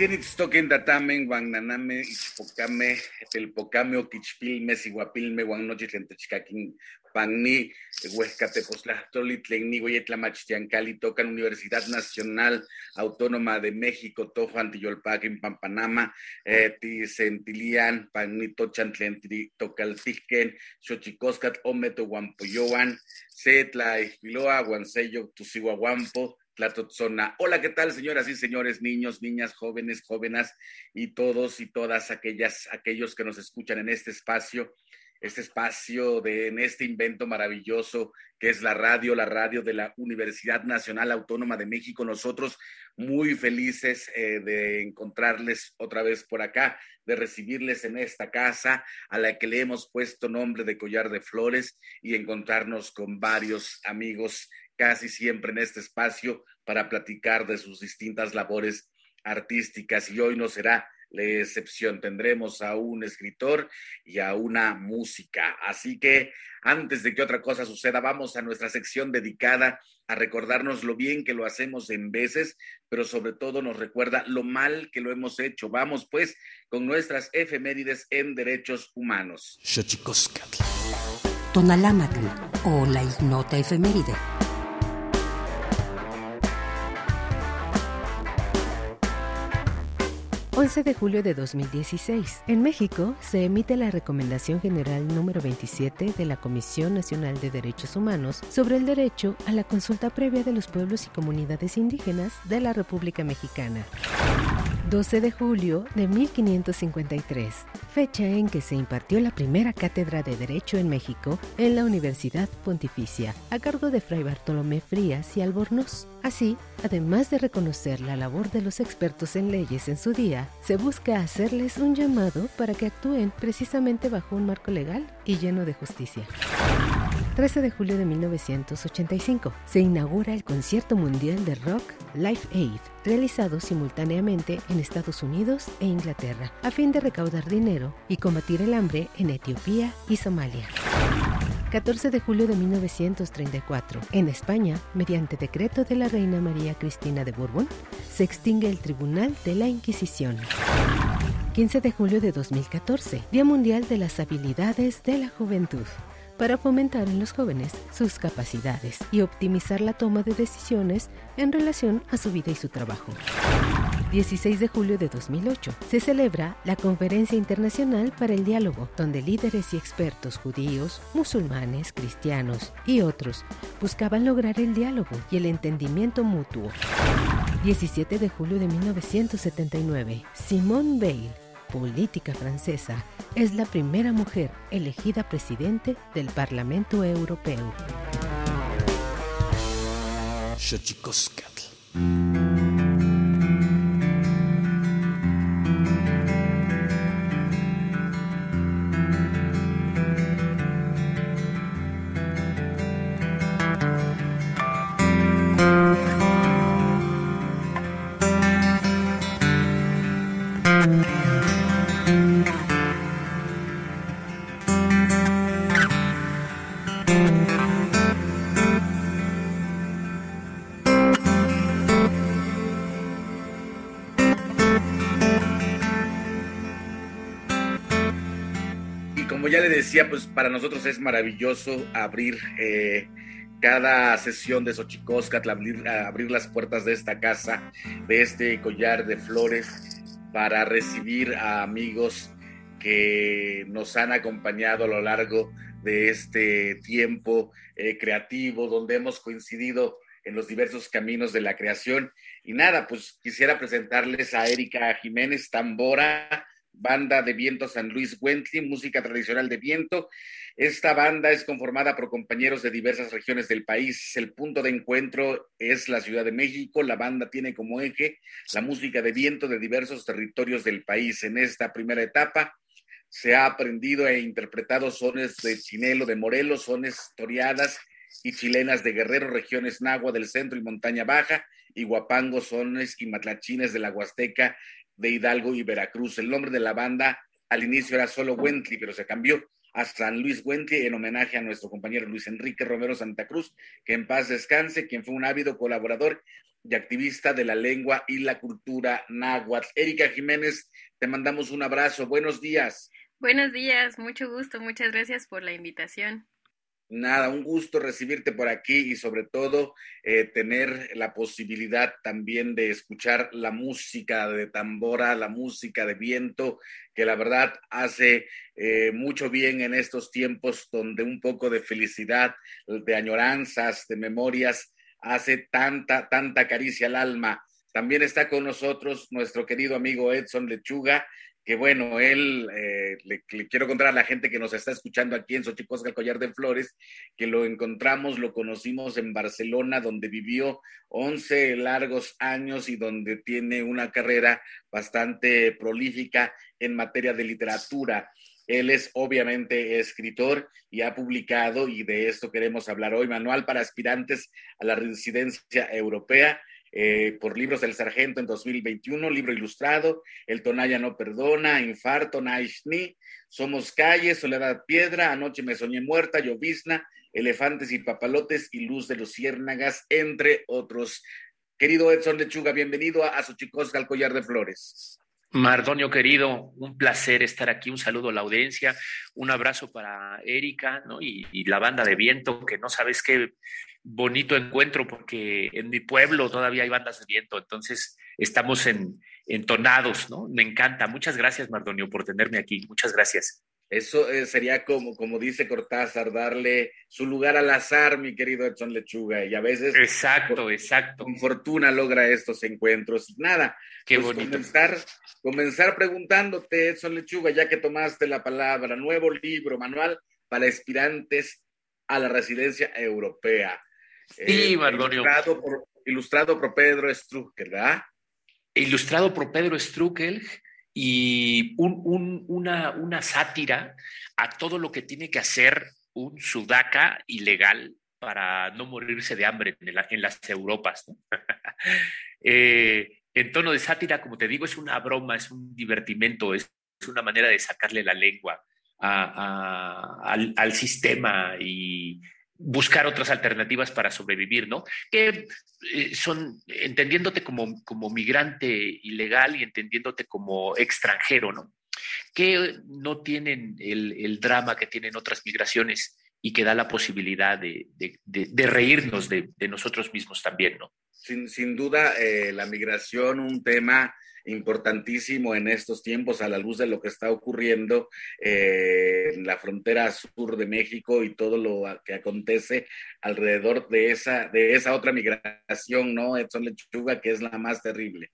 Kenitstoken datamen, guananame, ichpocame, telpocame, oquichpilme, siguapilme, guanochitentechcaquin, panni, huescateposlastoli, tlenni, hueyetlamachtiancali, tocan Universidad Nacional Autónoma de México, Tojo, Antiyolpaquin, Pampanama, eh, Tisentilian, panni, tochan, tocaltiquen, xochicoscat, ometo, guampoyoan, setla, ispiloa, guansello, tusihuahuampo, Tlatotzona. Hola, ¿qué tal, señoras y señores, niños, niñas, jóvenes, jóvenes y todos y todas aquellas, aquellos que nos escuchan en este espacio, este espacio de en este invento maravilloso que es la radio, la radio de la Universidad Nacional Autónoma de México. Nosotros muy felices eh, de encontrarles otra vez por acá, de recibirles en esta casa a la que le hemos puesto nombre de Collar de Flores y encontrarnos con varios amigos casi siempre en este espacio para platicar de sus distintas labores artísticas y hoy no será la excepción. Tendremos a un escritor y a una música. Así que antes de que otra cosa suceda, vamos a nuestra sección dedicada a recordarnos lo bien que lo hacemos en veces, pero sobre todo nos recuerda lo mal que lo hemos hecho. Vamos pues con nuestras efemérides en derechos humanos. Tonalámatl o la ignota efeméride. 11 de julio de 2016. En México se emite la Recomendación General número 27 de la Comisión Nacional de Derechos Humanos sobre el derecho a la consulta previa de los pueblos y comunidades indígenas de la República Mexicana. 12 de julio de 1553, fecha en que se impartió la primera cátedra de Derecho en México en la Universidad Pontificia, a cargo de Fray Bartolomé Frías y Albornoz. Así, además de reconocer la labor de los expertos en leyes en su día, se busca hacerles un llamado para que actúen precisamente bajo un marco legal y lleno de justicia. 13 de julio de 1985 se inaugura el concierto mundial de rock Live Aid, realizado simultáneamente en Estados Unidos e Inglaterra, a fin de recaudar dinero y combatir el hambre en Etiopía y Somalia. 14 de julio de 1934. En España, mediante decreto de la reina María Cristina de Borbón, se extingue el Tribunal de la Inquisición. 15 de julio de 2014, Día Mundial de las Habilidades de la Juventud para fomentar en los jóvenes sus capacidades y optimizar la toma de decisiones en relación a su vida y su trabajo. 16 de julio de 2008 se celebra la Conferencia Internacional para el Diálogo, donde líderes y expertos judíos, musulmanes, cristianos y otros buscaban lograr el diálogo y el entendimiento mutuo. 17 de julio de 1979, Simone Veil política francesa, es la primera mujer elegida presidente del Parlamento Europeo. Decía, pues para nosotros es maravilloso abrir eh, cada sesión de Xochicoscatl, abrir, abrir las puertas de esta casa, de este collar de flores, para recibir a amigos que nos han acompañado a lo largo de este tiempo eh, creativo, donde hemos coincidido en los diversos caminos de la creación. Y nada, pues quisiera presentarles a Erika Jiménez Tambora, Banda de Viento San Luis Wentley, música tradicional de viento. Esta banda es conformada por compañeros de diversas regiones del país. El punto de encuentro es la Ciudad de México. La banda tiene como eje la música de viento de diversos territorios del país. En esta primera etapa se ha aprendido e interpretado sones de Chinelo de Morelos, sones toreadas y chilenas de Guerrero, regiones Nagua del centro y montaña baja, y Guapango, sones y matlachines de la Huasteca, de Hidalgo y Veracruz. El nombre de la banda al inicio era solo Wentley, pero se cambió a San Luis Wentley en homenaje a nuestro compañero Luis Enrique Romero Santa Cruz, que en paz descanse, quien fue un ávido colaborador y activista de la lengua y la cultura náhuatl. Erika Jiménez, te mandamos un abrazo. Buenos días. Buenos días, mucho gusto, muchas gracias por la invitación. Nada, un gusto recibirte por aquí y sobre todo eh, tener la posibilidad también de escuchar la música de tambora, la música de viento, que la verdad hace eh, mucho bien en estos tiempos donde un poco de felicidad, de añoranzas, de memorias, hace tanta, tanta caricia al alma. También está con nosotros nuestro querido amigo Edson Lechuga, que bueno, él, eh, le, quiero contar a la gente que nos está escuchando aquí en Xochicosca, el Collar de Flores, que lo encontramos, lo conocimos en Barcelona, donde vivió 11 largos años y donde tiene una carrera bastante prolífica en materia de literatura. Él es obviamente escritor y ha publicado, y de esto queremos hablar hoy, Manual para aspirantes a la residencia europea eh, por Libros del Sargento en 2021, libro ilustrado, El Tonaya no perdona, Infarto, Naishni, Somos Calles, Soledad Piedra, Anoche me soñé muerta, Llovizna, Elefantes y Papalotes y Luz de los Ciérnagas, entre otros. Querido Edson Lechuga, bienvenido a, su chicos al Collar de Flores. Mardonio querido, un placer estar aquí, un saludo a la audiencia, un abrazo para Erika ¿no? y, la banda de viento, que no sabes qué bonito encuentro porque en mi pueblo todavía hay bandas de viento, entonces estamos en, entonados, ¿no? Me encanta. Muchas gracias, Mardonio, por tenerme aquí. Muchas gracias. Eso eh, sería como, como dice Cortázar, darle su lugar al azar, mi querido Edson Lechuga, y a veces... Exacto, exacto. Con fortuna logra estos encuentros. Nada, Qué pues bonito. Comenzar, comenzar preguntándote, Edson Lechuga, ya que tomaste la palabra, nuevo libro, manual para aspirantes a la residencia europea. Sí, eh, Ilustrado por, ilustrado por Pedro Struckel, ¿verdad? Ilustrado por Pedro Struckel y una, una sátira a todo lo que tiene que hacer un sudaca ilegal para no morirse de hambre en, las Europas. eh, en tono de sátira, como te digo, es una broma, es un divertimento, es, una manera de sacarle la lengua al, al, sistema y buscar otras alternativas para sobrevivir, ¿no? Que eh, son entendiéndote como, como migrante ilegal y entendiéndote como extranjero, ¿no? Que no tienen el, el drama que tienen otras migraciones y que da la posibilidad de, de, reírnos de, nosotros mismos también, ¿no? Sin, sin duda, eh, la migración, un tema importantísimo en estos tiempos a la luz de lo que está ocurriendo eh, en la frontera sur de México y todo lo que acontece alrededor de esa, de esa otra migración, ¿no? Edson Lechuga, que es la más terrible.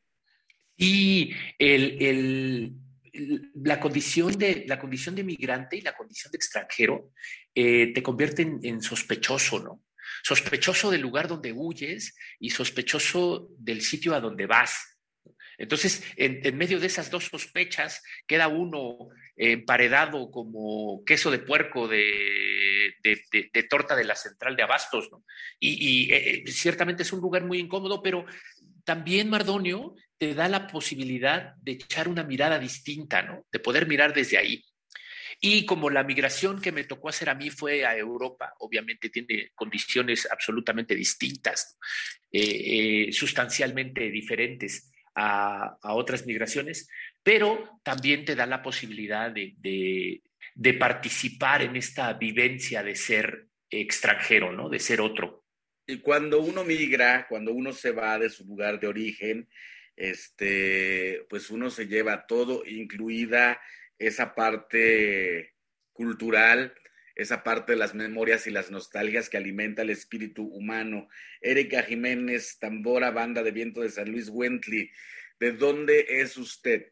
Y el, el, la, condición de, la condición de migrante y la condición de extranjero eh, te convierten en sospechoso, ¿no? Sospechoso del lugar donde huyes y sospechoso del sitio a donde vas entonces, en, medio de esas dos sospechas, queda uno emparedado como queso de puerco de, torta de la central de Abastos. Y, eh, eh, ciertamente es un lugar muy incómodo, pero también Mardonio te da la posibilidad de echar una mirada distinta, ¿no? De poder mirar desde ahí. Y como la migración que me tocó hacer a mí fue a Europa, obviamente tiene condiciones absolutamente distintas, eh, sustancialmente diferentes a, otras migraciones, pero también te da la posibilidad de, de, participar en esta vivencia de ser extranjero, ¿no? De ser otro. Y cuando uno migra, cuando uno se va de su lugar de origen, este, pues uno se lleva todo, incluida esa parte cultural, esa parte de las memorias y las nostalgias que alimenta el espíritu humano. Erika Jiménez, tambora, banda de viento de San Luis Wentley. ¿De dónde es usted?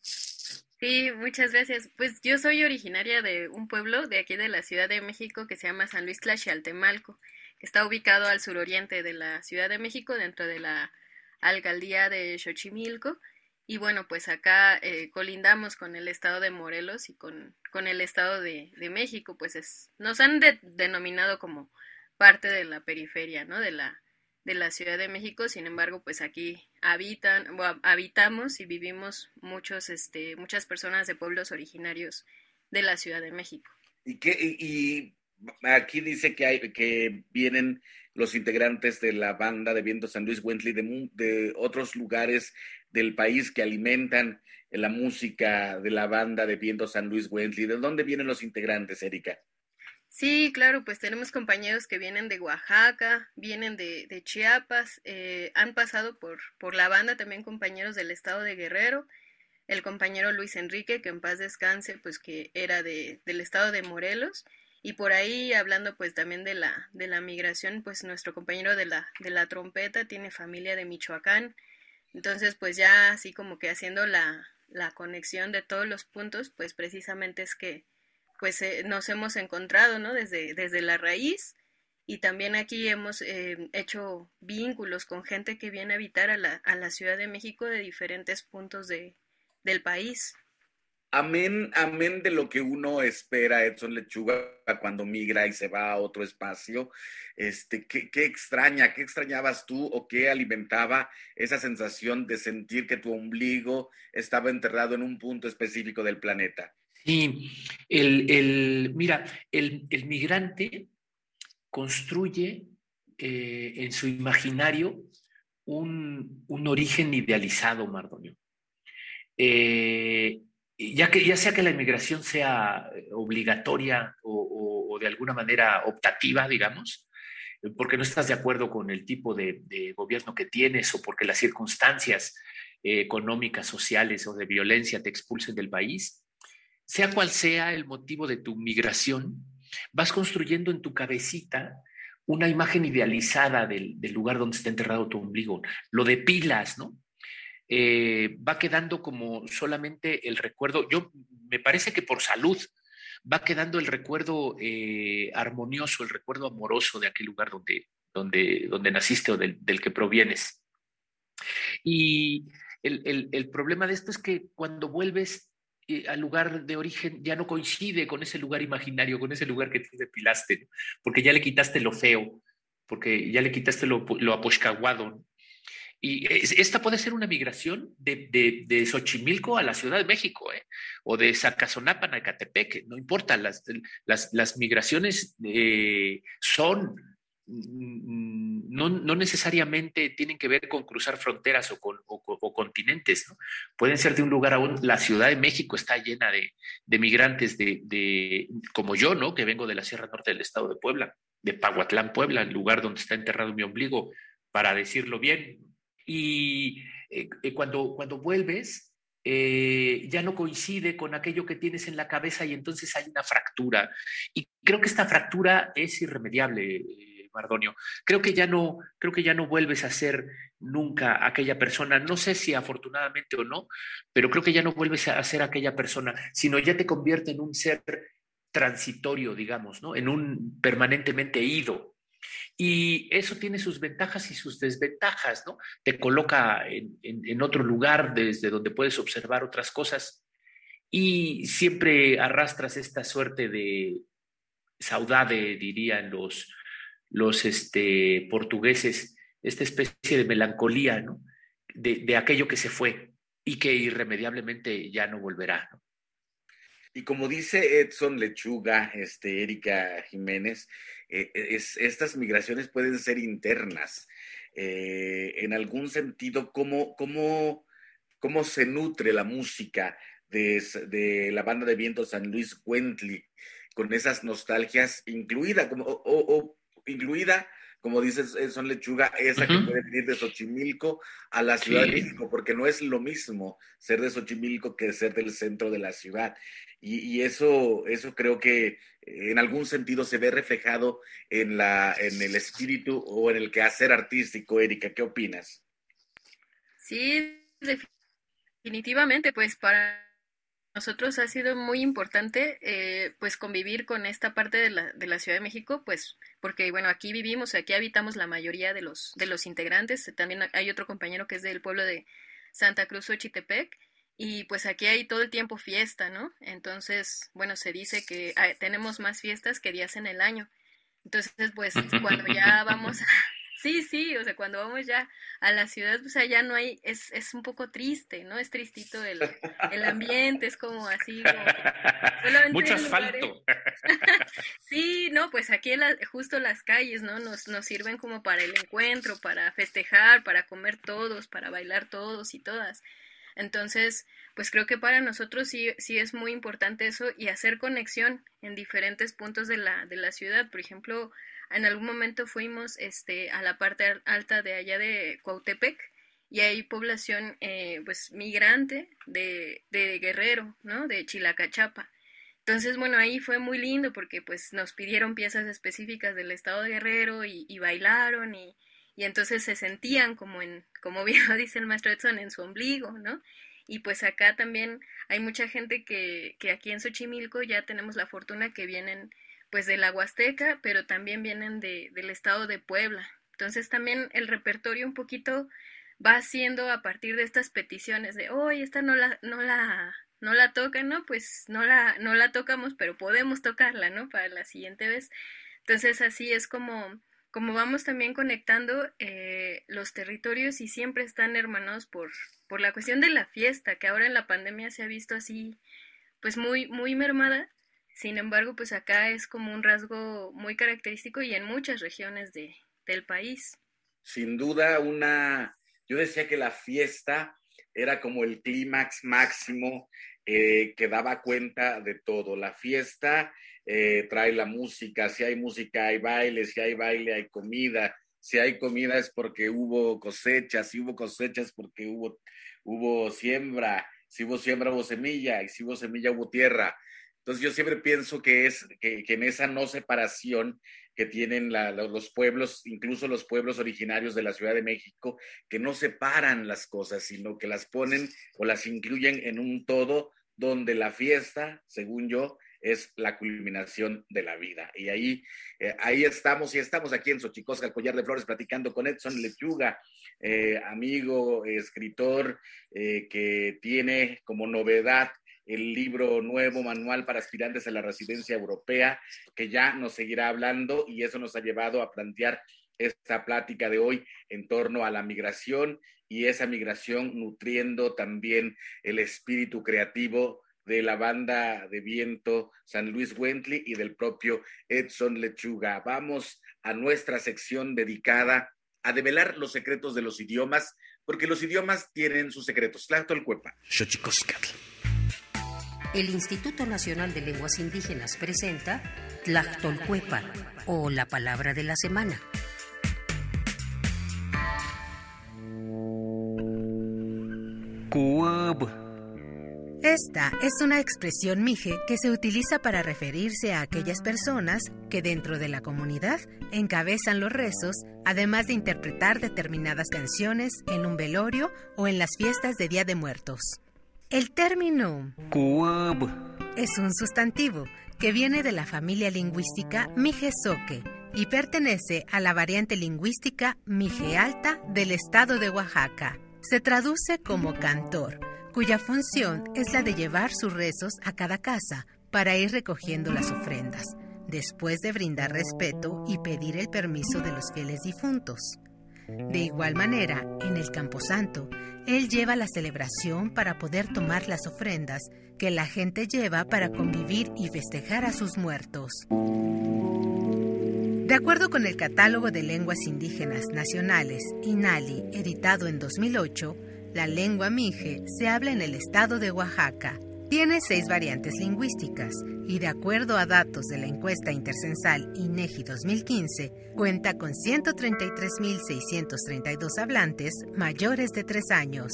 Sí, muchas gracias. Pues yo soy originaria de un pueblo de aquí de la Ciudad de México que se llama San Luis Tlaxialtemalco, que está ubicado al suroriente de la Ciudad de México, dentro de la alcaldía de Xochimilco. Y bueno, pues acá eh, colindamos con el estado de Morelos y con, con el estado de, de México, pues es, nos han denominado como parte de la periferia, ¿no? De la, de la Ciudad de México, sin embargo, pues aquí habitan, habitamos y vivimos muchos, este, muchas personas de pueblos originarios de la Ciudad de México. Y, qué, y, aquí dice que, hay, que vienen los integrantes de la banda de Viento San Luis Wentley de, de otros lugares del país que alimentan la música de la banda de Viento San Luis Wentley. ¿De dónde vienen los integrantes, Erika? Sí, claro, pues tenemos compañeros que vienen de Oaxaca, vienen de, de Chiapas, eh, han pasado por, por la banda también compañeros del estado de Guerrero, el compañero Luis Enrique, que en paz descanse, pues que era de, del estado de Morelos, y por ahí hablando pues también de la, de la migración, pues nuestro compañero de la, de la trompeta tiene familia de Michoacán, entonces pues ya así como que haciendo la, la conexión de todos los puntos, pues precisamente es que pues eh, nos hemos encontrado, ¿no? Desde, desde la raíz y también aquí hemos eh, hecho vínculos con gente que viene a habitar a la, a la Ciudad de México de diferentes puntos de, del país. Amén, amén de lo que uno espera, Edson Lechuga, cuando migra y se va a otro espacio. Este, ¿qué, ¿Qué extraña, qué extrañabas tú o qué alimentaba esa sensación de sentir que tu ombligo estaba enterrado en un punto específico del planeta? Sí, el, mira, el, migrante construye eh, en su imaginario un, origen idealizado, Mardonio. Eh, ya, que, ya sea que la inmigración sea obligatoria o, de alguna manera optativa, digamos, porque no estás de acuerdo con el tipo de, de gobierno que tienes o porque las circunstancias eh, económicas, sociales o de violencia te expulsen del país, sea cual sea el motivo de tu migración, vas construyendo en tu cabecita una imagen idealizada del, lugar donde está enterrado tu ombligo. Lo depilas, ¿no? Eh, va quedando como solamente el recuerdo, yo me parece que por salud va quedando el recuerdo eh, armonioso, el recuerdo amoroso de aquel lugar donde, donde, donde naciste o del, que provienes. Y el, el, problema de esto es que cuando vuelves eh, al lugar de origen ya no coincide con ese lugar imaginario, con ese lugar que tú depilaste, porque ya le quitaste lo feo, porque ya le quitaste lo, lo. Y esta puede ser una migración de, de, de, Xochimilco a la Ciudad de México, ¿eh? o de Zacazonapan a Ecatepec, no importa, las, las, las migraciones eh, son Mm, no, no, necesariamente tienen que ver con cruzar fronteras o, con, o, continentes, ¿no? pueden ser de un lugar a un... La Ciudad de México está llena de, de migrantes de, como yo, ¿no? que vengo de la Sierra Norte del Estado de Puebla, de Pahuatlán, Puebla, el lugar donde está enterrado mi ombligo, para decirlo bien. Y eh, eh, cuando, cuando vuelves, eh, ya no coincide con aquello que tienes en la cabeza y entonces hay una fractura. Y creo que esta fractura es irremediable Mardonio. Creo que ya no, creo que ya no vuelves a ser nunca aquella persona. No sé si afortunadamente o no, pero creo que ya no vuelves a ser aquella persona, sino ya te convierte en un ser transitorio, digamos, ¿no? En un permanentemente ido. Y eso tiene sus ventajas y sus desventajas, ¿no? Te coloca en, otro lugar desde donde puedes observar otras cosas y siempre arrastras esta suerte de saudade, dirían los, los este, portugueses, esta especie de melancolía, ¿no? De, aquello que se fue y que irremediablemente ya no volverá. Y como dice Edson Lechuga, este, Erika Jiménez, eh, es, estas migraciones pueden ser internas. Eh, en algún sentido, ¿cómo, cómo, cómo se nutre la música de, la banda de viento San Luis Wentley con esas nostalgias incluida, como, o, incluida, como dices, son lechuga, esa que puede venir de Xochimilco a la Ciudad de México, porque no es lo mismo ser de Xochimilco que ser del centro de la ciudad. Y, eso, eso creo que en algún sentido se ve reflejado en, la, en el espíritu o en el quehacer artístico. Erika, ¿qué opinas? Sí, definitivamente, pues para nosotros ha sido muy importante eh, pues convivir con esta parte de la, de la Ciudad de México, pues porque bueno, aquí vivimos, aquí habitamos la mayoría de los, de los integrantes, también hay otro compañero que es del pueblo de Santa Cruz Ochitepec, y pues aquí hay todo el tiempo fiesta, ¿no? Entonces, bueno, se dice que tenemos más fiestas que días en el año. Entonces, pues cuando ya vamos Sí, sí, o sea, cuando vamos ya a la ciudad, pues allá no hay, es, es un poco triste, ¿no? Es tristito el, el ambiente, es como así. Mucho asfalto. sí, no, pues aquí justo las calles, ¿no? Nos, nos sirven como para el encuentro, para festejar, para comer todos, para bailar todos y todas. Entonces, pues creo que para nosotros sí, sí es muy importante eso y hacer conexión en diferentes puntos de la, de la ciudad. Por ejemplo, en algún momento fuimos este, a la parte alta de allá de Cuautepec y hay población eh, pues migrante de, de Guerrero, ¿no? De Chilacachapa. Entonces, bueno, ahí fue muy lindo porque pues nos pidieron piezas específicas del estado de Guerrero y, bailaron y, y, entonces se sentían como en, como bien lo dice el maestro Edson, en su ombligo, ¿no? Y pues acá también hay mucha gente que, que aquí en Xochimilco ya tenemos la fortuna que vienen pues de la Huasteca, pero también vienen de, del estado de Puebla. Entonces también el repertorio un poquito va haciendo a partir de estas peticiones de, oye, esta no la, no la, no la tocan, ¿no? Pues no la, no la tocamos, pero podemos tocarla, ¿no? Para la siguiente vez. Entonces así es como, como vamos también conectando eh, los territorios y siempre están hermanados por, por la cuestión de la fiesta, que ahora en la pandemia se ha visto así, pues muy, muy mermada, sin embargo, pues acá es como un rasgo muy característico y en muchas regiones de, del país. Sin duda, una, yo decía que la fiesta era como el clímax máximo eh, que daba cuenta de todo. La fiesta eh, trae la música, si hay música hay baile, si hay baile hay comida, si hay comida es porque hubo cosecha, si hubo cosecha es porque hubo, hubo siembra, si hubo siembra hubo semilla, y si hubo semilla hubo tierra. Entonces yo siempre pienso que es que, en esa no separación que tienen los pueblos, incluso los pueblos originarios de la Ciudad de México, que no separan las cosas, sino que las ponen o las incluyen en un todo donde la fiesta, según yo, es la culminación de la vida. Y ahí, eh, ahí estamos, y estamos aquí en Xochicosca, el Collar de Flores, platicando con Edson Lechuga, eh, amigo, escritor, eh, que tiene como novedad el libro nuevo, Manual para Aspirantes a la Residencia Europea, que ya nos seguirá hablando y eso nos ha llevado a plantear esta plática de hoy en torno a la migración y esa migración nutriendo también el espíritu creativo de la banda de viento San Luis Wentley y del propio Edson Lechuga. Vamos a nuestra sección dedicada a develar los secretos de los idiomas, porque los idiomas tienen sus secretos. Cuepa el Instituto Nacional de Lenguas Indígenas presenta Tlactolcuepa o la palabra de la semana. Esta es una expresión mije que se utiliza para referirse a aquellas personas que dentro de la comunidad encabezan los rezos, además de interpretar determinadas canciones en un velorio o en las fiestas de Día de Muertos. El término es un sustantivo que viene de la familia lingüística Mijezoque y pertenece a la variante lingüística Mije Alta del estado de Oaxaca. Se traduce como cantor, cuya función es la de llevar sus rezos a cada casa para ir recogiendo las ofrendas, después de brindar respeto y pedir el permiso de los fieles difuntos. De igual manera, en el Camposanto, él lleva la celebración para poder tomar las ofrendas que la gente lleva para convivir y festejar a sus muertos. De acuerdo con el Catálogo de Lenguas Indígenas Nacionales, INALI, editado en 2008, la lengua mije se habla en el estado de Oaxaca, tiene seis variantes lingüísticas y de acuerdo a datos de la encuesta intercensal INEGI 2015, cuenta con 133.632 hablantes mayores de tres años.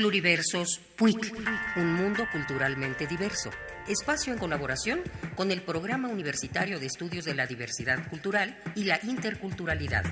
Pluriversos PUIC, un mundo culturalmente diverso. Espacio en colaboración con el Programa Universitario de Estudios de la Diversidad Cultural y la Interculturalidad.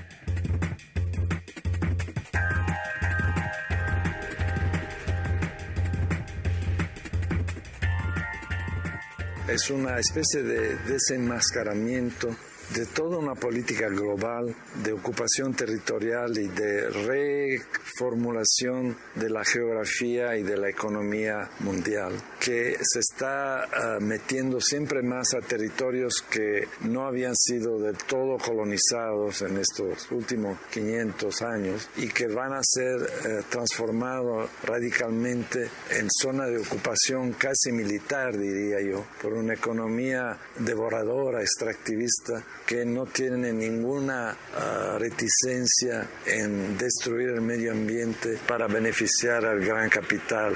Es una especie de desenmascaramiento de toda una política global de ocupación territorial y de reformulación de la geografía y de la economía mundial, que se está ah, metiendo siempre más a territorios que no habían sido del todo colonizados en estos últimos 500 años y que van a ser eh, transformados radicalmente en zona de ocupación casi militar, diría yo, por una economía devoradora, extractivista, que no tiene ninguna ah, reticencia en destruir el medio ambiente para beneficiar al gran capital.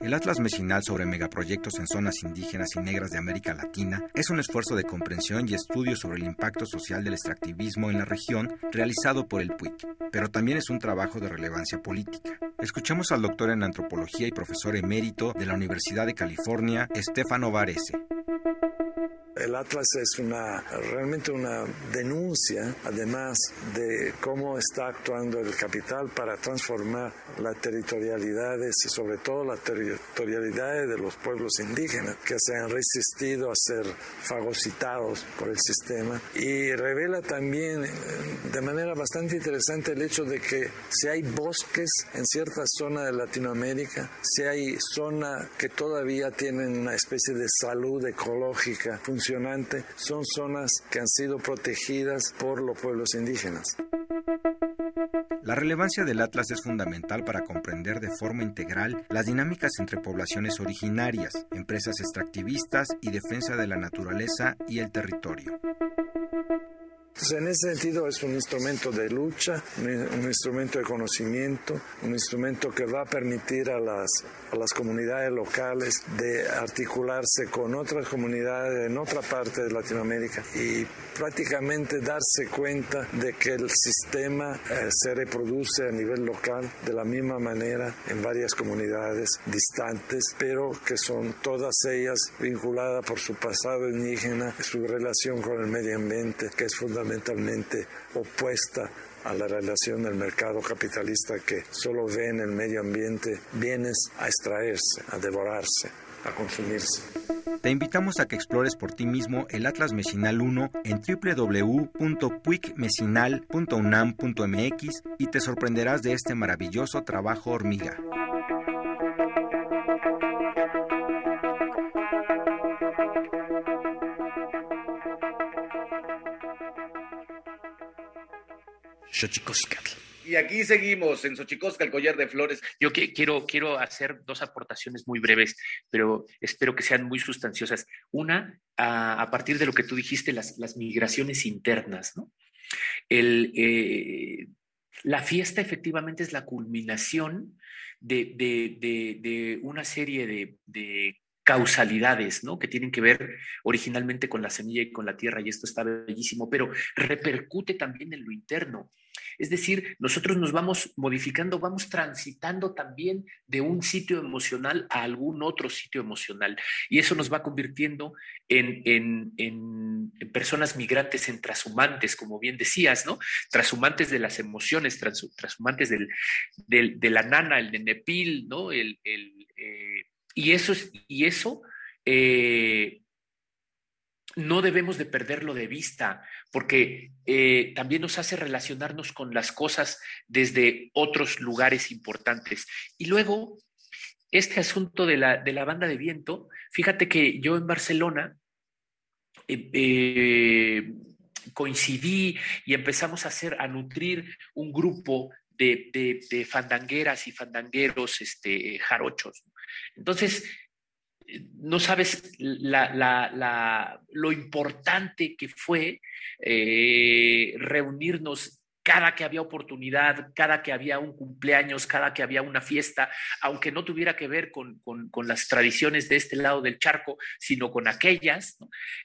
El Atlas Mecinal sobre megaproyectos en zonas indígenas y negras de América Latina es un esfuerzo de comprensión y estudio sobre el impacto social del extractivismo en la región realizado por el PUIC, pero también es un trabajo de relevancia política. Escuchamos al doctor en antropología y profesor emérito de la Universidad de California, Stefano Varese. El Atlas es una, realmente una denuncia, además de cómo está actuando el capital para transformar las territorialidades y sobre todo las territorialidades de los pueblos indígenas que se han resistido a ser fagocitados por el sistema. Y revela también eh, de manera bastante interesante el hecho de que si hay bosques en ciertas zonas de Latinoamérica, si hay zonas que todavía tienen una especie de salud ecológica funcional, son zonas que han sido protegidas por los pueblos indígenas. La relevancia del Atlas es fundamental para comprender de forma integral las dinámicas entre poblaciones originarias, empresas extractivistas y defensa de la naturaleza y el territorio. En ese sentido es un instrumento de lucha, un instrumento de conocimiento, un instrumento que va a permitir a las a las comunidades locales de articularse con otras comunidades en otra parte de Latinoamérica y prácticamente darse cuenta de que el sistema eh, se reproduce a nivel local de la misma manera en varias comunidades distantes, pero que son todas ellas vinculadas por su pasado indígena, su relación con el medio ambiente, que es fundamentalmente opuesta a la relación del mercado capitalista que solo ve en el medio ambiente bienes a extraerse, a devorarse, a consumirse. Te invitamos a que explores por ti mismo el Atlas Mecinal 1 en www.puicmecinal.unam.mx y te sorprenderás de este maravilloso trabajo hormiga. Y aquí seguimos en Xochicosca, el collar de flores. Yo quiero, quiero hacer dos aportaciones muy breves, pero espero que sean muy sustanciosas. Una, a, partir de lo que tú dijiste, las, las migraciones internas, ¿no? El, eh, la fiesta efectivamente es la culminación de, de una serie de, causalidades, ¿no? Que tienen que ver originalmente con la semilla y con la tierra, y esto está bellísimo, pero repercute también en lo interno. Es decir, nosotros nos vamos modificando, vamos transitando también de un sitio emocional a algún otro sitio emocional. Y eso nos va convirtiendo en, personas migrantes, en transhumantes, como bien decías, ¿no? Transhumantes de las emociones, transhumantes de la nana, el nenepil, ¿no? El, eh, y eso, y eso eh, no debemos de perderlo de vista, porque eh, también nos hace relacionarnos con las cosas desde otros lugares importantes. Y luego, este asunto de la, de la banda de viento, fíjate que yo en Barcelona eh, eh, coincidí y empezamos a hacer, a nutrir un grupo de, de, fandangueras y fandangueros este, jarochos. Entonces, no sabes lo importante que fue eh, reunirnos cada que había oportunidad, cada que había un cumpleaños, cada que había una fiesta, aunque no tuviera que ver con, las tradiciones de este lado del charco, sino con aquellas,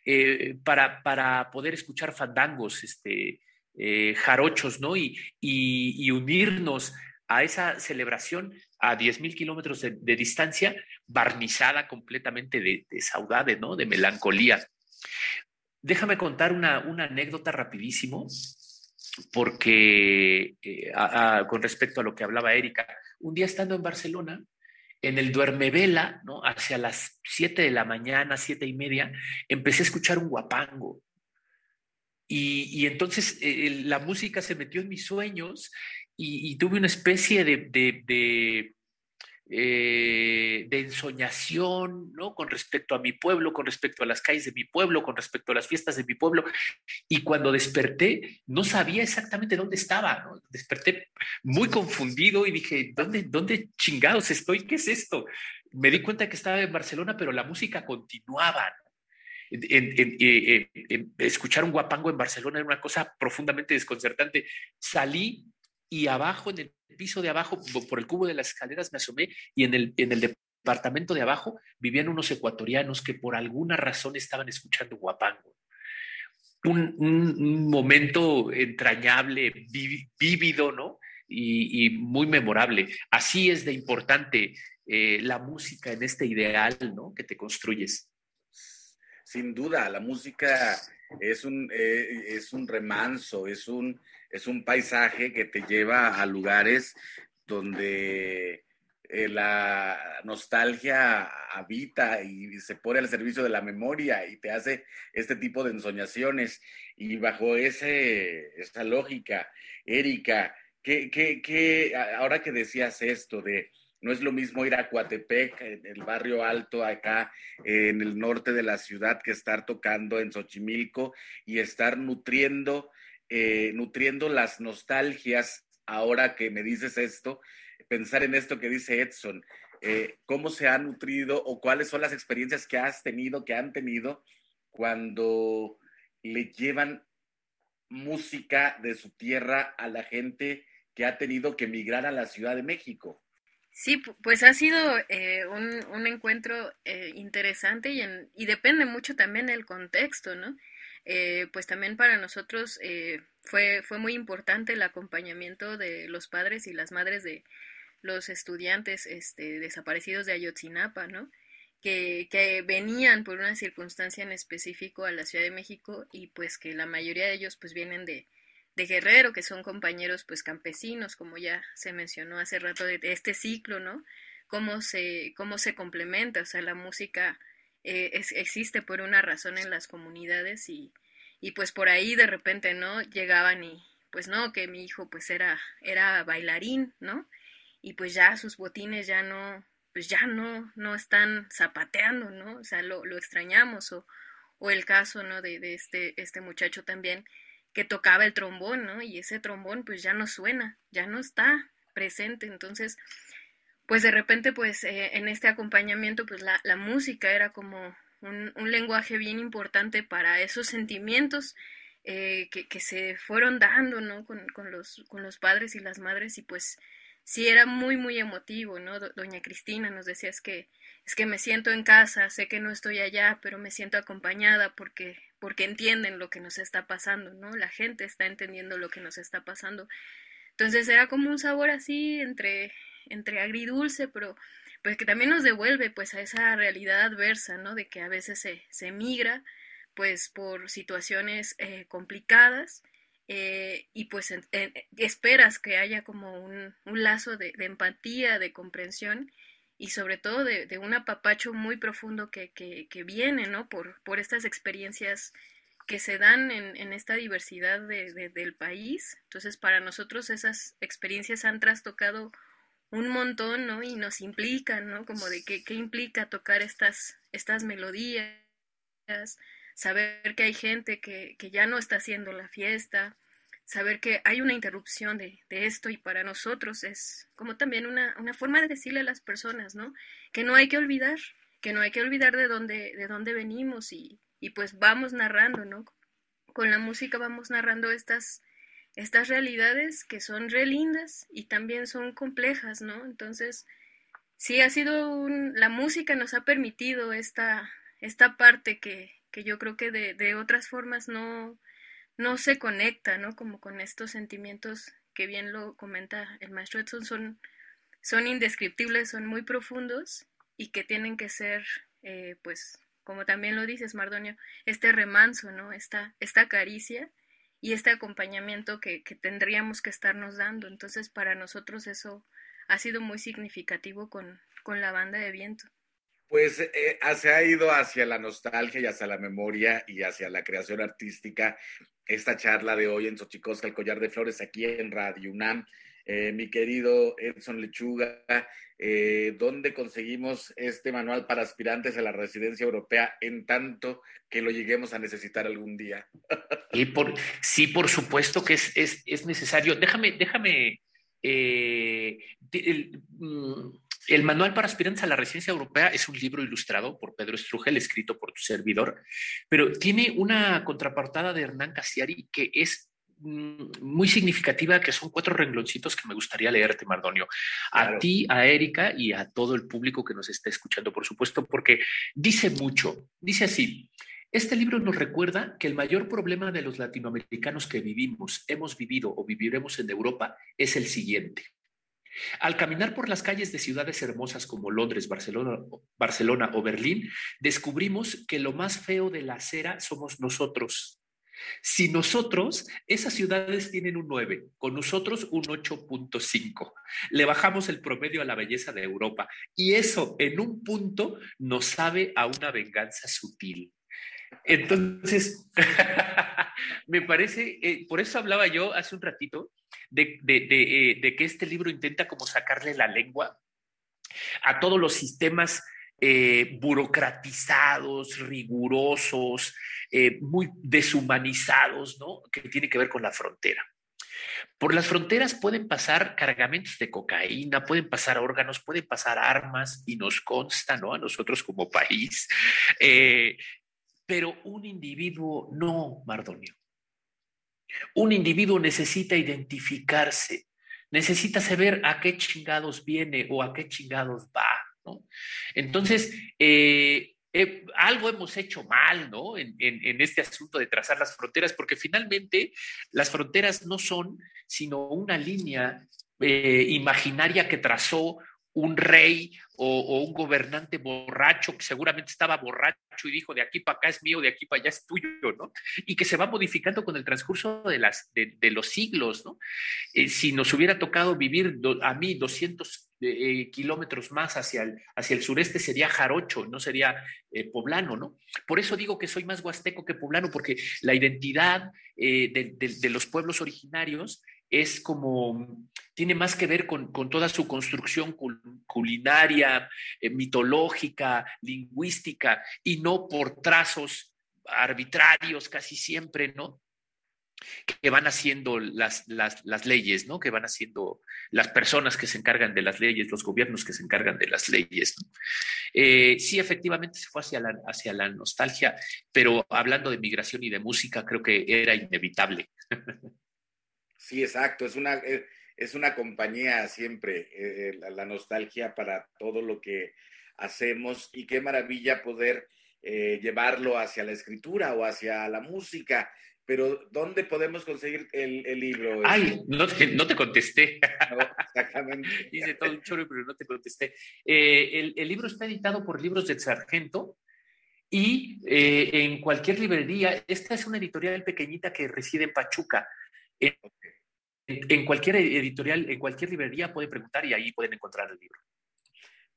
eh, para, poder escuchar fandangos, este, eh, jarochos, ¿no? Y, y, unirnos a esa celebración a 10.000 kilómetros de, distancia, barnizada completamente de, saudade, ¿no? De melancolía. Déjame contar una, anécdota rapidísimo, porque eh, con respecto a lo que hablaba Erika, un día estando en Barcelona, en el duermevela, ¿no? Hacia las 7 de la mañana, siete y media, empecé a escuchar un guapango. Y, entonces eh, la música se metió en mis sueños y, tuve una especie de, de, eh, de, ensoñación, ¿no? Con respecto a mi pueblo, con respecto a las calles de mi pueblo, con respecto a las fiestas de mi pueblo. Y cuando desperté, no sabía exactamente dónde estaba, ¿no? Desperté muy confundido y dije, ¿dónde, dónde chingados estoy? ¿Qué es esto? Me di cuenta que estaba en Barcelona, pero la música continuaba, escuchar un guapango en Barcelona era una cosa profundamente desconcertante. Salí y abajo, en el piso de abajo, por el cubo de las escaleras me asomé y en el, en el departamento de abajo vivían unos ecuatorianos que por alguna razón estaban escuchando guapango. Un, un, momento entrañable, vívido, ¿no? Y, muy memorable. Así es de importante eh, la música en este ideal, ¿no? Que te construyes. Sin duda, la música es un, eh, es un remanso, es un, es un paisaje que te lleva a lugares donde eh, la nostalgia habita y se pone al servicio de la memoria y te hace este tipo de ensoñaciones. Y bajo ese, esa lógica, Erika, ¿qué, ahora que decías esto de no es lo mismo ir a Coatepec, en el barrio alto acá en el norte de la ciudad, que estar tocando en Xochimilco y estar nutriendo eh, nutriendo las nostalgias, ahora que me dices esto, pensar en esto que dice Edson, eh, cómo se ha nutrido o cuáles son las experiencias que has tenido, que han tenido cuando le llevan música de su tierra a la gente que ha tenido que emigrar a la Ciudad de México. Sí, pues ha sido eh, un, encuentro interesante y, y, depende mucho también del contexto, ¿no? Eh, pues también para nosotros eh, fue, fue muy importante el acompañamiento de los padres y las madres de los estudiantes este, desaparecidos de Ayotzinapa, ¿no? Que, que, venían por una circunstancia en específico a la Ciudad de México y pues que la mayoría de ellos pues vienen de, de Guerrero, que son compañeros pues campesinos, como ya se mencionó hace rato de, este ciclo, ¿no? Cómo se, cómo se complementa, o sea, la música eh, existe por una razón en las comunidades y, y pues por ahí de repente, ¿no? Llegaban y pues no, que mi hijo pues era, era bailarín, ¿no? Y pues ya sus botines ya no, pues ya no, no están zapateando, ¿no? O sea, lo, lo extrañamos o, o el caso, ¿no? De, de este, este muchacho también que tocaba el trombón, ¿no? Y ese trombón pues ya no suena, ya no está presente, entonces pues de repente, pues eh, en este acompañamiento, pues la, la música era como un, un, lenguaje bien importante para esos sentimientos eh, que, que, se fueron dando, ¿no? Con, con, los, con los padres y las madres y pues sí era muy, muy emotivo, ¿no? Doña Cristina nos decía es que, es que me siento en casa, sé que no estoy allá, pero me siento acompañada porque, porque entienden lo que nos está pasando, ¿no? La gente está entendiendo lo que nos está pasando. Entonces era como un sabor así entre, entre agridulce, pero pues que también nos devuelve pues a esa realidad adversa, ¿no? De que a veces se, se migra pues por situaciones eh, complicadas eh, y pues esperas que haya como un, un lazo de, empatía, de comprensión y sobre todo de, de un apapacho muy profundo que, que, que, viene, ¿no? Por, por estas experiencias que se dan en, en esta diversidad de, del país. Entonces, para nosotros esas experiencias han trastocado un montón, ¿no? Y nos implican, ¿no? Como de qué, qué implica tocar estas, estas melodías, saber que hay gente que, que, ya no está haciendo la fiesta, saber que hay una interrupción de, de, esto y para nosotros es como también una, una forma de decirle a las personas, ¿no? Que no hay que olvidar, que no hay que olvidar de dónde, de dónde venimos y, y pues vamos narrando, ¿no? Con la música vamos narrando estas, estas realidades que son re lindas y también son complejas, ¿no? Entonces, sí ha sido un, la música nos ha permitido esta, esta parte que, que yo creo que de, de, otras formas no, no se conecta, ¿no? Como con estos sentimientos que bien lo comenta el maestro Edson, son, son indescriptibles, son muy profundos y que tienen que ser, eh, pues, como también lo dices, Mardonio, este remanso, ¿no? Esta, esta caricia y este acompañamiento que, que tendríamos que estarnos dando. Entonces, para nosotros eso ha sido muy significativo con, con la banda de viento. Pues eh, se ha ido hacia la nostalgia y hacia la memoria y hacia la creación artística esta charla de hoy en Xochicosca, el collar de flores, aquí en Radio UNAM. Eh, mi querido Edson Lechuga, eh, ¿dónde conseguimos este manual para aspirantes a la residencia europea en tanto que lo lleguemos a necesitar algún día? y por, sí, por supuesto que es, es, es necesario. Déjame, déjame eh, el, mm, el, Manual para Aspirantes a la Residencia Europea es un libro ilustrado por Pedro Estrugel, escrito por tu servidor, pero tiene una contraportada de Hernán Casiari que es muy significativa, que son cuatro rengloncitos que me gustaría leerte, Mardonio. A ti, a Erika y a todo el público que nos está escuchando, por supuesto, porque dice mucho. Dice así. Este libro nos recuerda que el mayor problema de los latinoamericanos que vivimos, hemos vivido o viviremos en Europa es el siguiente. Al caminar por las calles de ciudades hermosas como Londres, Barcelona, Barcelona o Berlín, descubrimos que lo más feo de la acera somos nosotros. Si nosotros, esas ciudades tienen un 9, con nosotros un 8.5. Le bajamos el promedio a la belleza de Europa y eso en un punto nos sabe a una venganza sutil. Entonces, me parece, eh, por eso hablaba yo hace un ratito de, eh, que este libro intenta como sacarle la lengua a todos los sistemas eh, burocratizados, rigurosos, muy deshumanizados, ¿no? Que tiene que ver con la frontera. Por las fronteras pueden pasar cargamentos de cocaína, pueden pasar órganos, pueden pasar armas y nos consta, ¿no? A nosotros como país, pero un individuo no, Mardonio. Un individuo necesita identificarse, necesita saber a qué chingados viene o a qué chingados va, Entonces, eh, eh, algo hemos hecho mal, ¿no? En, este asunto de trazar las fronteras, porque finalmente las fronteras no son sino una línea eh, imaginaria que trazó un rey o, un gobernante borracho que seguramente estaba borracho y dijo de aquí para acá es mío, de aquí para allá es tuyo, ¿no? Y que se va modificando con el transcurso de, los siglos, ¿no? Si nos hubiera tocado vivir a mí 200 eh, kilómetros más hacia el, hacia el sureste sería jarocho, no sería eh, poblano, ¿no? Por eso digo que soy más huasteco que poblano, porque la identidad de, de los pueblos originarios es como, tiene más que ver con, toda su construcción culinaria, eh, mitológica, lingüística, y no por trazos arbitrarios casi siempre, ¿no? Que van haciendo las, las, leyes, ¿no? Que van haciendo las personas que se encargan de las leyes, los gobiernos que se encargan de las leyes. Eh, sí, efectivamente se fue hacia la, hacia la nostalgia, pero hablando de migración y de música, creo que era inevitable. Sí, exacto. Es una, eh, es una compañía siempre, eh, la, nostalgia para todo lo que hacemos y qué maravilla poder llevarlo hacia la escritura o hacia la música. Pero, ¿dónde podemos conseguir el, libro? Ay, no te, no te contesté. exactamente. Hice todo un chorro, pero no te contesté. el, libro está editado por Libros del Sargento y en cualquier librería. Esta es una editorial pequeñita que reside en Pachuca. En, cualquier editorial, en cualquier librería pueden preguntar y ahí pueden encontrar el libro.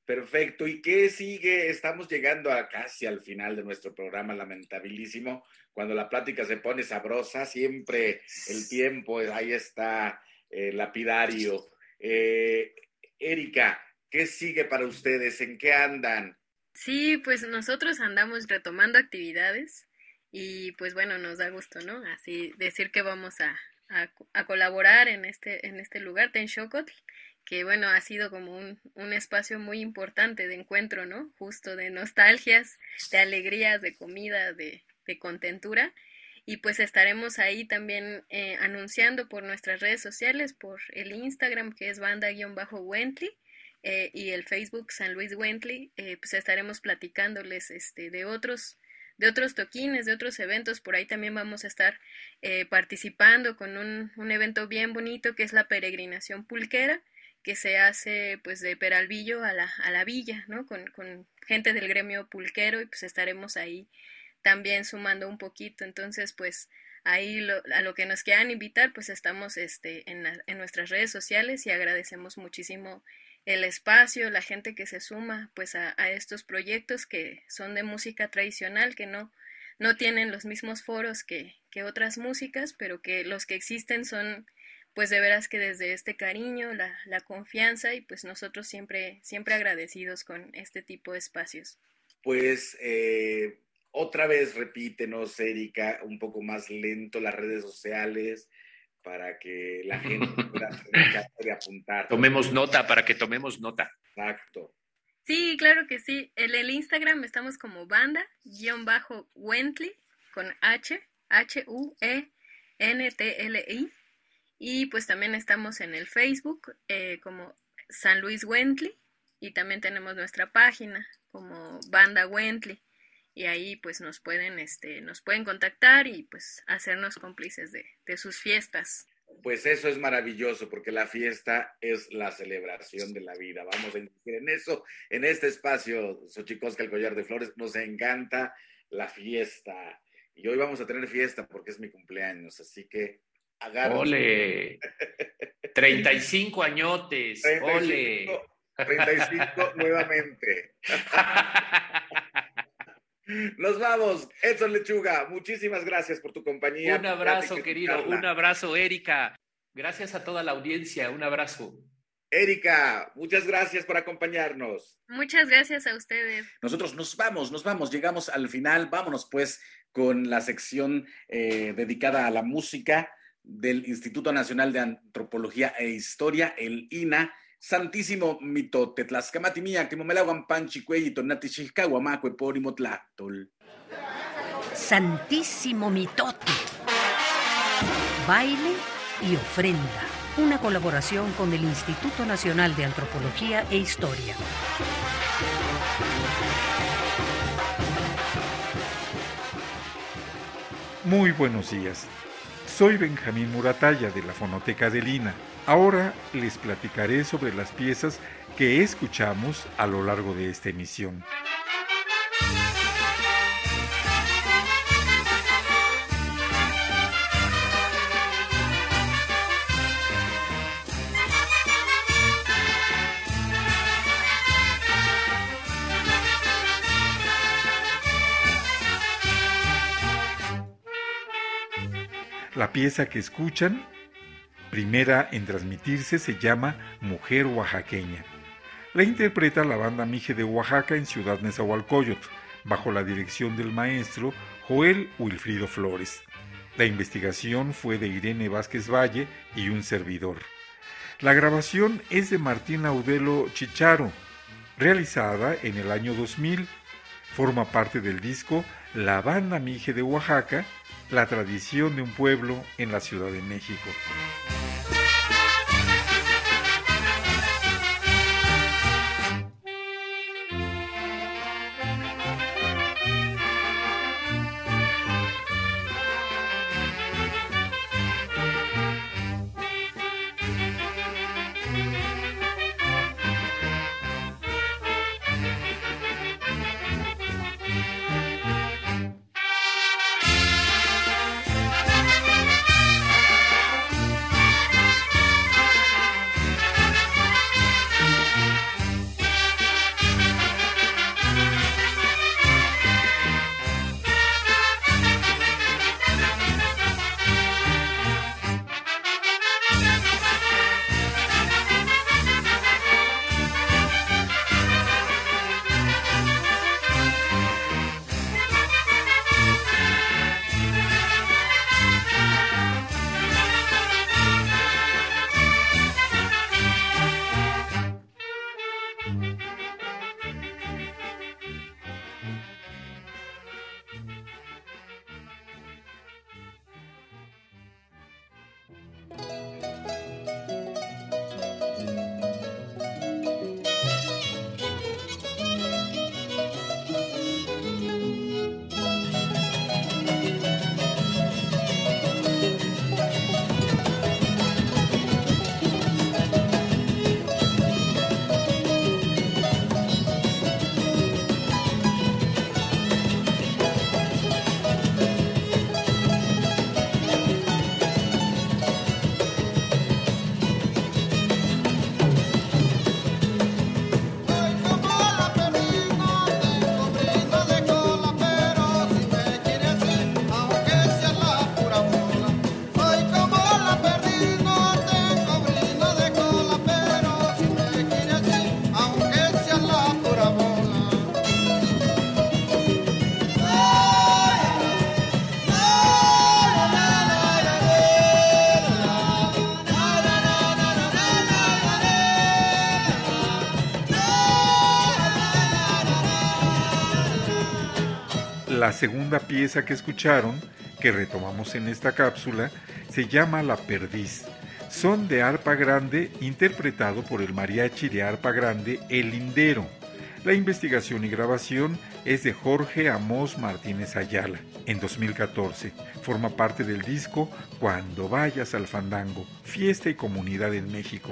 Perfecto. ¿Y qué sigue? Estamos llegando a casi al final de nuestro programa, lamentabilísimo. Cuando la plática se pone sabrosa, siempre el tiempo, ahí está eh, lapidario. Eh, Erika, ¿qué sigue para ustedes? ¿En qué andan? Sí, pues nosotros andamos retomando actividades y pues bueno, nos da gusto, ¿no? Así decir que vamos a, a, colaborar en este, en este lugar, Tenshokotl, que bueno, ha sido como un, un, espacio muy importante de encuentro, ¿no? Justo de nostalgias, de alegrías, de comida, de, de contentura. Y pues estaremos ahí también eh, anunciando por nuestras redes sociales, por el Instagram que es banda-wentley eh, y el Facebook San Luis Wentley, eh, pues estaremos platicándoles este, de otros de otros toquines, de otros eventos. Por ahí también vamos a estar eh, participando con un, un, evento bien bonito que es la peregrinación pulquera, que se hace pues de Peralvillo a la, a la villa, ¿no? Con, con gente del gremio pulquero y pues estaremos ahí también sumando un poquito. Entonces, pues ahí lo, a lo que nos quieran invitar, pues estamos este, en, en nuestras redes sociales y agradecemos muchísimo el espacio, la gente que se suma pues a, a, estos proyectos que son de música tradicional, que no, no tienen los mismos foros que, que otras músicas, pero que los que existen son pues de veras que desde este cariño, la, la confianza y pues nosotros siempre, siempre agradecidos con este tipo de espacios. Pues eh, otra vez repítenos, Erika, un poco más lento las redes sociales para que la gente pueda de apuntar. Tomemos nota, para que tomemos nota. Exacto. Sí, claro que sí. En el Instagram estamos como banda, guion bajo Wentley, con H, H-U-E-N-T-L-I. Y pues también estamos en el Facebook eh, como San Luis Wentley. Y también tenemos nuestra página como Banda Wentley y ahí pues nos pueden, este, nos pueden contactar y pues hacernos cómplices de, de sus fiestas. Pues eso es maravilloso porque la fiesta es la celebración de la vida. Vamos a insistir en eso, en este espacio, Xochicosca, el collar de flores, nos encanta la fiesta. Y hoy vamos a tener fiesta porque es mi cumpleaños, así que agárrense. ¡Ole! 35 añotes, 35, ole. 35 nuevamente. Nos vamos. Edson Lechuga, muchísimas gracias por tu compañía. Un abrazo, querido. Un abrazo, Erika. Gracias a toda la audiencia. Un abrazo. Erika, muchas gracias por acompañarnos. Muchas gracias a ustedes. Nosotros nos vamos, nos vamos, llegamos al final. Vámonos pues con la sección eh, dedicada a la música del Instituto Nacional de Antropología e Historia, el INA Santísimo mitote, tlaskamati mía, que momelaguan panchi cuellito, nati macue porimo tlachtol. Santísimo mitote. Baile y ofrenda. Una colaboración con el Instituto Nacional de Antropología e Historia. Muy buenos días. Soy Benjamín Muratalla de la Fonoteca de Lina. Ahora les platicaré sobre las piezas que escuchamos a lo largo de esta emisión. La pieza que escuchan primera en transmitirse se llama Mujer Oaxaqueña. La interpreta la banda Mije de Oaxaca en Ciudad Nezahualcóyotl, bajo la dirección del maestro Joel Wilfrido Flores. La investigación fue de Irene Vázquez Valle y un servidor. La grabación es de Martín Audelo Chicharo, realizada en el año 2000. Forma parte del disco La Banda Mije de Oaxaca, la tradición de un pueblo en la Ciudad de México. La segunda pieza que escucharon, que retomamos en esta cápsula, se llama La Perdiz. Son de arpa grande interpretado por el mariachi de arpa grande El Lindero. La investigación y grabación es de Jorge Amos Martínez Ayala en 2014. Forma parte del disco Cuando vayas al fandango, fiesta y comunidad en México.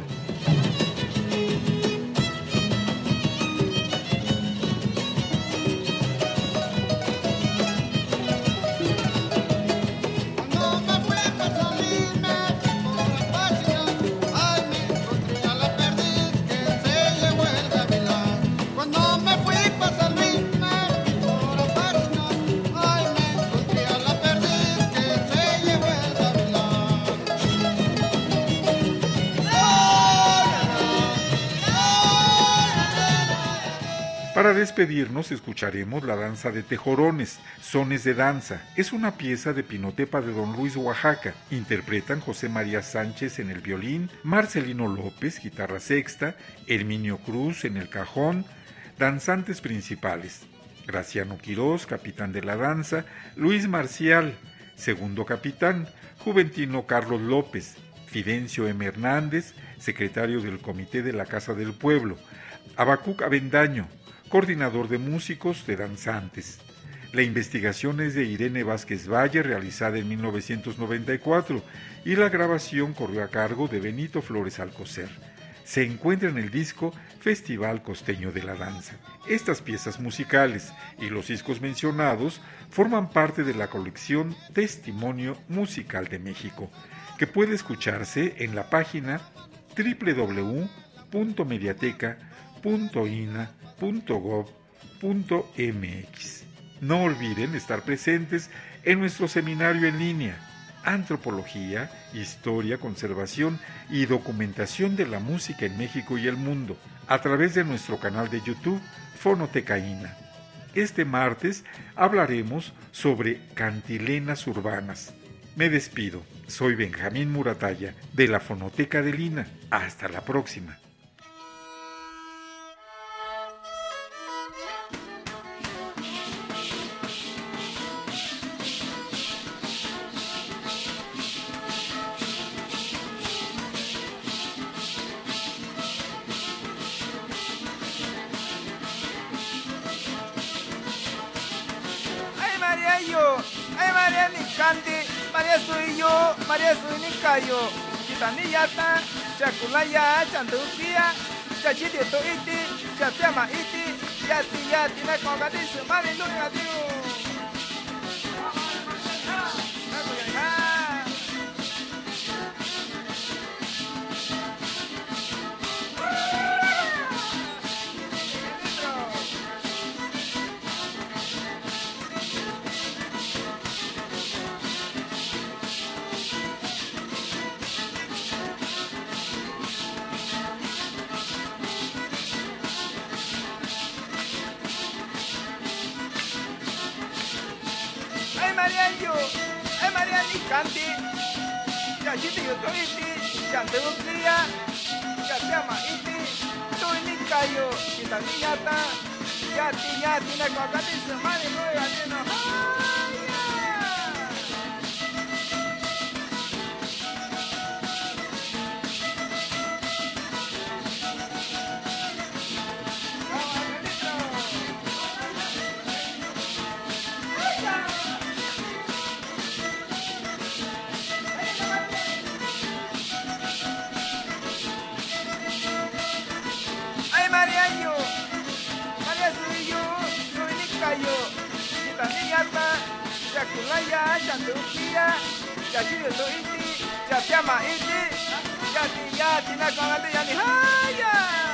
Despedirnos escucharemos la danza de tejorones, sones de danza. Es una pieza de Pinotepa de Don Luis Oaxaca. Interpretan José María Sánchez en el violín, Marcelino López, guitarra sexta, Herminio Cruz en el cajón, danzantes principales. Graciano Quirós, capitán de la danza, Luis Marcial, segundo capitán, Juventino Carlos López, Fidencio M. Hernández, secretario del Comité de la Casa del Pueblo, Abacuc Avendaño, coordinador de músicos de danzantes. La investigación es de Irene Vázquez Valle, realizada en 1994, y la grabación corrió a cargo de Benito Flores Alcocer. Se encuentra en el disco Festival Costeño de la Danza. Estas piezas musicales y los discos mencionados forman parte de la colección Testimonio Musical de México, que puede escucharse en la página www.mediateca.ina.com .gov.mx. No olviden estar presentes en nuestro seminario en línea Antropología, Historia, Conservación y Documentación de la Música en México y el Mundo a través de nuestro canal de YouTube Fonotecaína. Este martes hablaremos sobre cantilenas urbanas. Me despido. Soy Benjamín Murataya de la Fonoteca de Lina. Hasta la próxima. yo kita ni yata cha kulaya cha ndukia cha chidi to iti cha tema iti ya ti ya ti na kongati sumani nuri adiu Mario, e ε, Mariani Candy, και αγίτη Ιωτοίτη, και Αντεουγκλία, και Αντέαμα Ήτη, του Νίκαιο, και τα Νίγιατα, για τη Νιά την Εκοκατή, σε Μάρι Ρόι, Αντίνο, 加鸡也多一只，加蛋嘛一只，加鸡呀鸡，那刚刚对呀，你嗨呀。